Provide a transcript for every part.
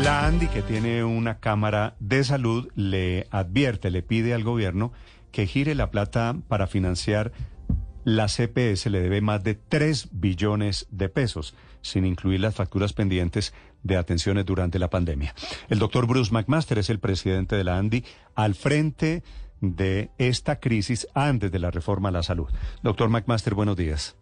La ANDI, que tiene una cámara de salud, le advierte, le pide al gobierno que gire la plata para financiar la CPS, le debe más de 3 billones de pesos, sin incluir las facturas pendientes de atenciones durante la pandemia. El doctor Bruce McMaster es el presidente de la ANDI al frente de esta crisis antes de la reforma a la salud. Doctor McMaster, buenos días.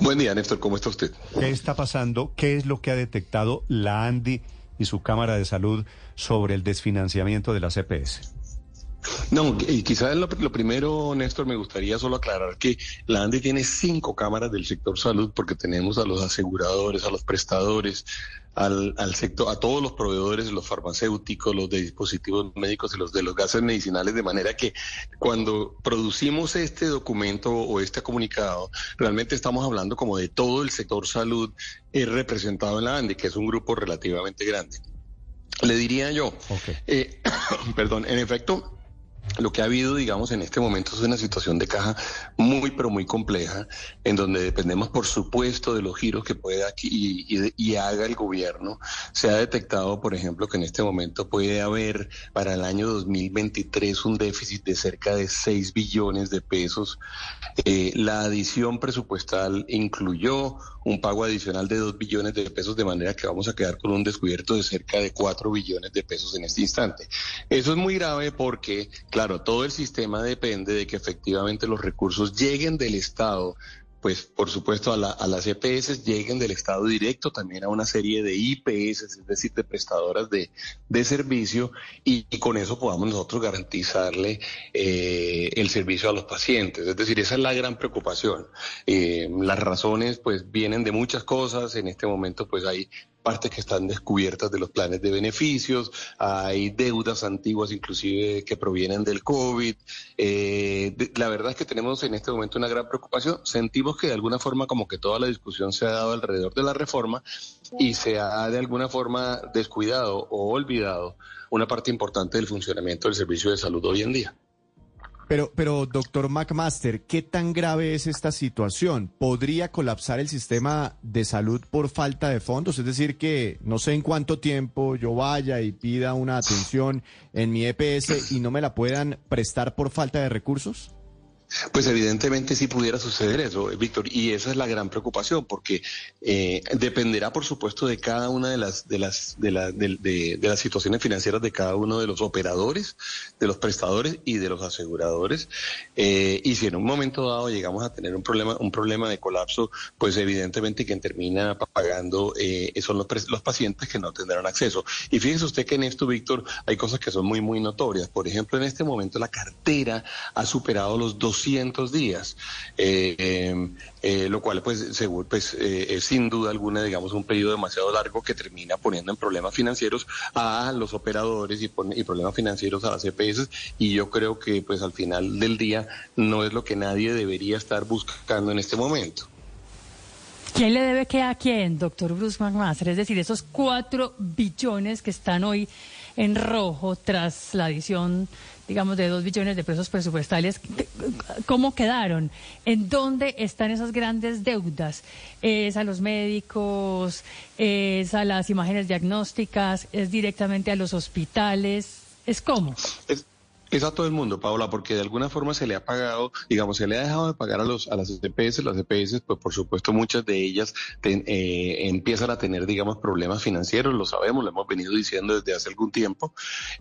Buen día, Néstor, ¿cómo está usted? ¿Qué está pasando? ¿Qué es lo que ha detectado la ANDI y su Cámara de Salud sobre el desfinanciamiento de la CPS? No, y quizás lo, lo, primero, Néstor, me gustaría solo aclarar que la ANDI tiene cinco cámaras del sector salud porque tenemos a los aseguradores, a los prestadores, al, al sector, a todos los proveedores, los farmacéuticos, los de dispositivos médicos y los de los gases medicinales, de manera que cuando producimos este documento o este comunicado, realmente estamos hablando como de todo el sector salud eh, representado en la ANDI, que es un grupo relativamente grande. Le diría yo, okay. eh, perdón, en efecto, lo que ha habido, digamos, en este momento es una situación de caja muy, pero muy compleja, en donde dependemos, por supuesto, de los giros que pueda y, haga el gobierno. Se ha detectado, por ejemplo, que en este momento puede haber para el año 2023 un déficit de cerca de 6 billones de pesos. Eh, la adición presupuestal incluyó un pago adicional de 2 billones de pesos, de manera que vamos a quedar con un descubierto de cerca de 4 billones de pesos en este instante. Eso es muy grave porque, claro, todo el sistema depende de que efectivamente los recursos lleguen del Estado pues por supuesto a, la, a, las EPS lleguen del Estado directo, también a una serie de IPS, es decir, de prestadoras de, servicio, y, y, con eso podamos nosotros garantizarle eh, el servicio a los pacientes. Es decir, esa es la gran preocupación. Eh, las razones pues vienen de muchas cosas, en este momento pues hay partes que están descubiertas de los planes de beneficios, hay deudas antiguas inclusive que provienen del COVID. Eh, de, la verdad es que tenemos en este momento una gran preocupación. Sentimos que de alguna forma como que toda la discusión se ha dado alrededor de la reforma y se ha de alguna forma descuidado o olvidado una parte importante del funcionamiento del servicio de salud hoy en día. Pero, pero, doctor McMaster, ¿qué tan grave es esta situación? ¿Podría colapsar el sistema de salud por falta de fondos? Es decir, que no sé en cuánto tiempo yo vaya y pida una atención en mi EPS y no me la puedan prestar por falta de recursos. Pues evidentemente sí pudiera suceder eso, Víctor, y esa es la gran preocupación, porque eh, dependerá, por supuesto, de cada una de las de las de, de, las situaciones financieras de cada uno de los operadores, de los prestadores y de los aseguradores. Eh, y si en un momento dado llegamos a tener un problema un problema de colapso, pues evidentemente quien termina pagando eh, son los, los pacientes que no tendrán acceso. Y fíjese usted que en esto, Víctor, hay cosas que son muy muy notorias. Por ejemplo, en este momento la cartera ha superado los dos 200 días, eh, eh, eh, lo cual pues, seguro, pues es sin duda alguna, digamos, un periodo demasiado largo que termina poniendo en problemas financieros a los operadores y, pone, y problemas financieros a las EPS y yo creo que pues al final del día no es lo que nadie debería estar buscando en este momento. ¿Quién le debe qué a quién, doctor Bruce McMaster? Es decir, esos cuatro billones que están hoy en rojo tras la adición, digamos, de dos billones de pesos presupuestales, ¿cómo quedaron? ¿En dónde están esas grandes deudas? ¿Es a los médicos? ¿Es a las imágenes diagnósticas? ¿Es directamente a los hospitales? ¿Es cómo? Es a todo el mundo, Paola, porque de alguna forma se le ha pagado, digamos, se le ha dejado de pagar a los a las EPS, las EPS, pues por supuesto muchas de ellas eh, empiezan a tener, digamos, problemas financieros, lo sabemos, lo hemos venido diciendo desde hace algún tiempo.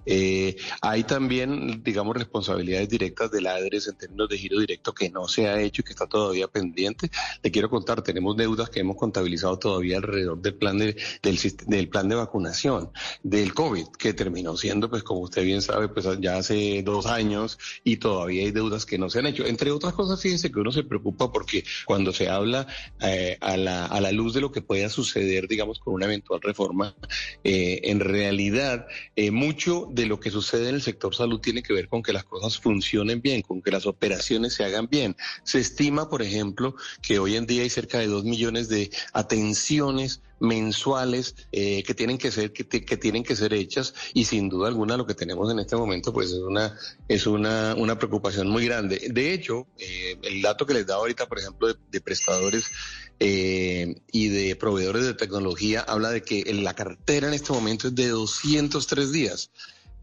Eh, hay también, digamos, responsabilidades directas de la ADRES en términos de giro directo que no se ha hecho y que está todavía pendiente. Le quiero contar, tenemos deudas que hemos contabilizado todavía alrededor del plan de, del, del plan de vacunación del COVID, que terminó siendo, pues como usted bien sabe, pues ya hace dos años y todavía hay deudas que no se han hecho. Entre otras cosas, fíjense que uno se preocupa porque cuando se habla eh, a, la, a la luz de lo que pueda suceder, digamos, con una eventual reforma, eh, en realidad eh, mucho de lo que sucede en el sector salud tiene que ver con que las cosas funcionen bien, con que las operaciones se hagan bien. Se estima, por ejemplo, que hoy en día hay cerca de dos millones de atenciones mensuales eh, que tienen que ser que, tienen que ser hechas y sin duda alguna lo que tenemos en este momento pues es una es una, una preocupación muy grande. De hecho eh, el dato que les da ahorita por ejemplo de, de prestadores eh, y de proveedores de tecnología habla de que la cartera en este momento es de 203 días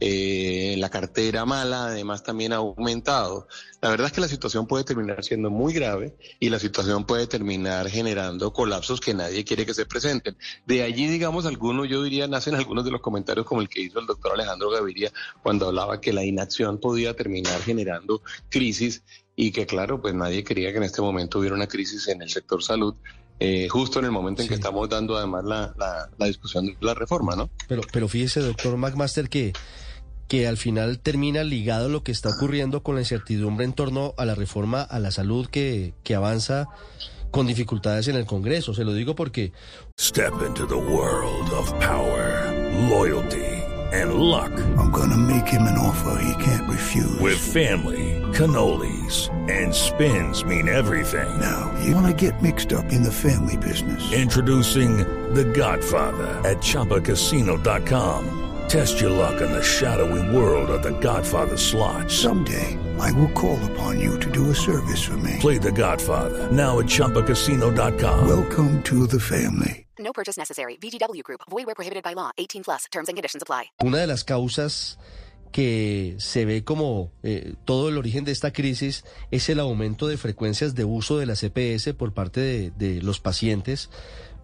eh, la cartera mala además también ha aumentado. La verdad es que la situación puede terminar siendo muy grave y la situación puede terminar generando colapsos que nadie quiere que se presenten. De allí, digamos, algunos, yo diría, nacen algunos de los comentarios como el que hizo el doctor Alejandro Gaviria cuando hablaba que la inacción podía terminar generando crisis y que, claro, pues nadie quería que en este momento hubiera una crisis en el sector salud. Eh, justo en el momento en que estamos dando además la, la, la discusión de la reforma, ¿no? Pero, pero fíjese, doctor McMaster, que que al final termina ligado lo que está ocurriendo con la incertidumbre en torno a la reforma a la salud que, que avanza con dificultades en el Congreso. Se lo digo porque... Step into the world of power, loyalty and luck. I'm gonna make him an offer he can't refuse. With family, cannolis and spins mean everything. Now, you wanna get mixed up in the family business. Introducing The Godfather at ChumbaCasino.com. Test your luck in the shadowy world of the Godfather slot. Someday, I will call upon you to do a service for me. Play the Godfather, now at ChumbaCasino.com. Welcome to the family. No purchase necessary. VGW Group. Void where prohibited by law. 18 plus. Terms and conditions apply. Una de las causas que se ve como eh, todo el origen de esta crisis es el aumento de frecuencias de uso de la CPS por parte de, de los pacientes.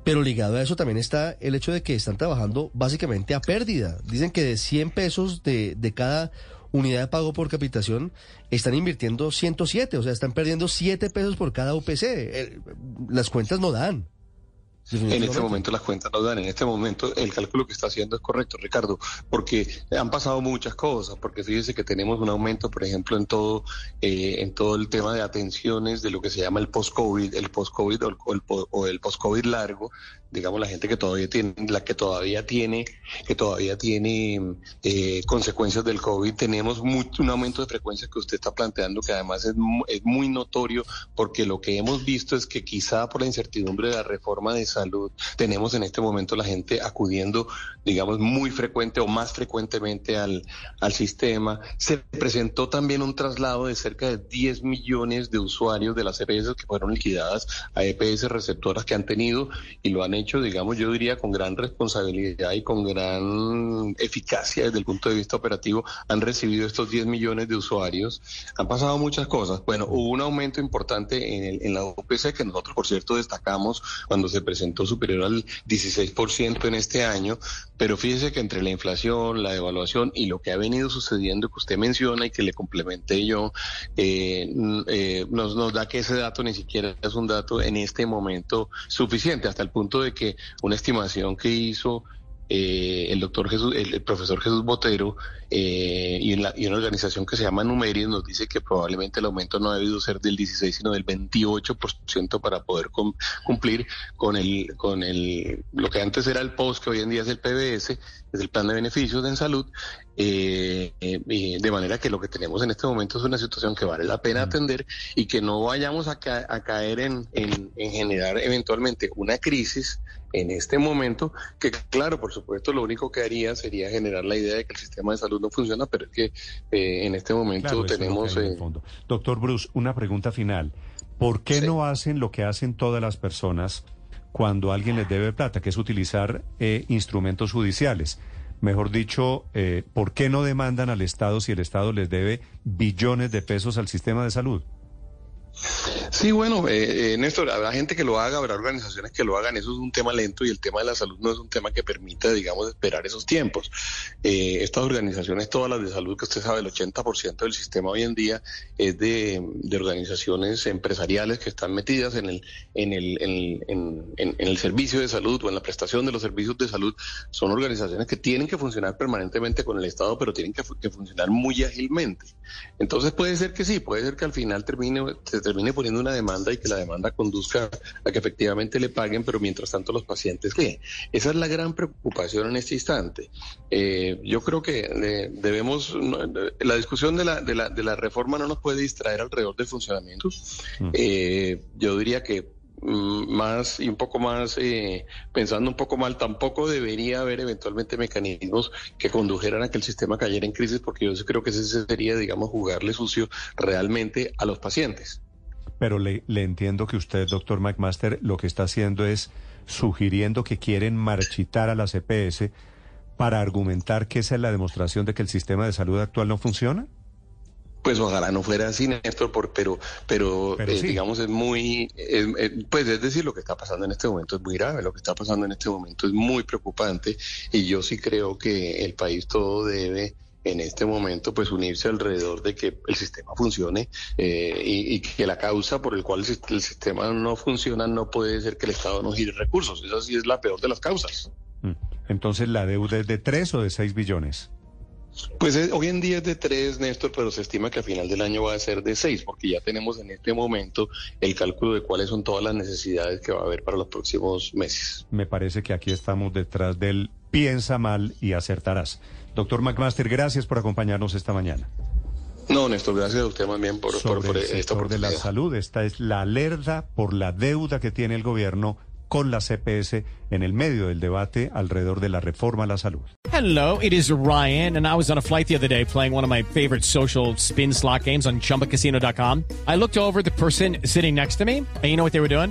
Pero ligado a eso también está el hecho de que están trabajando básicamente a pérdida. Dicen que de 100 pesos de, de cada unidad de pago por capitación están invirtiendo 107, o sea, están perdiendo 7 pesos por cada UPC. Las cuentas no dan. En este momento las cuentas no dan, en este momento el cálculo que está haciendo es correcto, Ricardo, porque han pasado muchas cosas, porque fíjese que tenemos un aumento, por ejemplo, en todo, eh, en todo el tema de atenciones de lo que se llama el post-COVID, el post-COVID o el, o el post-COVID largo, digamos la gente que todavía tiene, la que todavía tiene, que todavía tiene eh, consecuencias del COVID, tenemos un aumento de frecuencia que usted está planteando, que además es, es muy notorio, porque lo que hemos visto es que quizá por la incertidumbre de la reforma de salud, tenemos en este momento la gente acudiendo, digamos, muy frecuente o más frecuentemente al, al sistema. Se presentó también un traslado de cerca de 10 millones de usuarios de las EPS que fueron liquidadas a EPS receptoras que han tenido y lo han hecho, digamos, yo diría con gran responsabilidad y con gran eficacia desde el punto de vista operativo, han recibido estos 10 millones de usuarios. Han pasado muchas cosas. Bueno, hubo un aumento importante en, el, en la UPC que nosotros, por cierto, destacamos cuando se presentó superior al 16% en este año, pero fíjese que entre la inflación, la devaluación y lo que ha venido sucediendo que usted menciona y que le complementé yo, eh, eh, nos, nos da que ese dato ni siquiera es un dato en este momento suficiente, hasta el punto de que una estimación que hizo eh, el doctor Jesús, el, el, profesor Jesús Botero eh, y, en la, y, una organización que se llama Numeris nos dice que probablemente el aumento no ha debido ser del 16 sino del 28% para poder com, cumplir con el con el lo que antes era el POS que hoy en día es el PBS es el plan de beneficios en salud eh, eh, de manera que lo que tenemos en este momento es una situación que vale la pena atender y que no vayamos a, ca a caer en, en, en generar eventualmente una crisis en este momento, que claro, por supuesto, lo único que haría sería generar la idea de que el sistema de salud no funciona, pero es que eh, en este momento claro, tenemos... Eh... Doctor Bruce, una pregunta final. ¿Por qué sí. no hacen lo que hacen todas las personas cuando alguien les debe plata, que es utilizar eh, instrumentos judiciales? Mejor dicho, eh, ¿por qué no demandan al Estado si el Estado les debe billones de pesos al sistema de salud? Sí, bueno, eh, eh, Néstor, habrá gente que lo haga, habrá organizaciones que lo hagan, eso es un tema lento y el tema de la salud no es un tema que permita, digamos, esperar esos tiempos. Eh, estas organizaciones, todas las de salud, que usted sabe, el 80% del sistema hoy en día es de, organizaciones empresariales que están metidas en el, en, el, en, en, en, el servicio de salud o en la prestación de los servicios de salud. Son organizaciones que tienen que funcionar permanentemente con el Estado, pero tienen que, que funcionar muy ágilmente. Entonces puede ser que sí, puede ser que al final termine, se termine poniendo una demanda y que la demanda conduzca a que efectivamente le paguen, pero mientras tanto los pacientes qué. Esa es la gran preocupación en este instante. Eh, yo creo que eh, debemos, la discusión de la, de, la, de la reforma no nos puede distraer alrededor del funcionamiento. Mm. Eh, yo diría que mm, más y un poco más, eh, pensando un poco mal, tampoco debería haber eventualmente mecanismos que condujeran a que el sistema cayera en crisis, porque yo creo que ese sería, digamos, jugarle sucio realmente a los pacientes. Pero le, le entiendo que usted, doctor McMaster, lo que está haciendo es sugiriendo que quieren marchitar a la CPS para argumentar que esa es la demostración de que el sistema de salud actual no funciona. Pues ojalá no fuera así, Néstor, por, pero, pero, eh, digamos es muy, pues es decir, lo que está pasando en este momento es muy grave, lo que está pasando en este momento es muy preocupante y yo sí creo que el país todo debe en este momento pues unirse alrededor de que el sistema funcione eh, y, que la causa por el cual el, sistema no funciona no puede ser que el Estado no gire recursos. Esa sí es la peor de las causas. Mm. Entonces, ¿la deuda es de 3 o de 6 billones? Pues hoy en día es de 3, Néstor, pero se estima que a final del año va a ser de 6, porque ya tenemos en este momento el cálculo de cuáles son todas las necesidades que va a haber para los próximos meses. Me parece que aquí estamos detrás del piensa mal y acertarás. Doctor McMaster, gracias por acompañarnos esta mañana. No, Néstor, gracias a usted más bien por, por, por el sector de la salud. Esta es la alerta por la deuda que tiene el gobierno con la CPS en el medio del debate alrededor de la reforma a la salud. Hello, it is Ryan, and I was on a flight the other day playing one of my favorite social spin slot games on chumbacasino.com. I looked over the person sitting next to me, and you know what they were doing?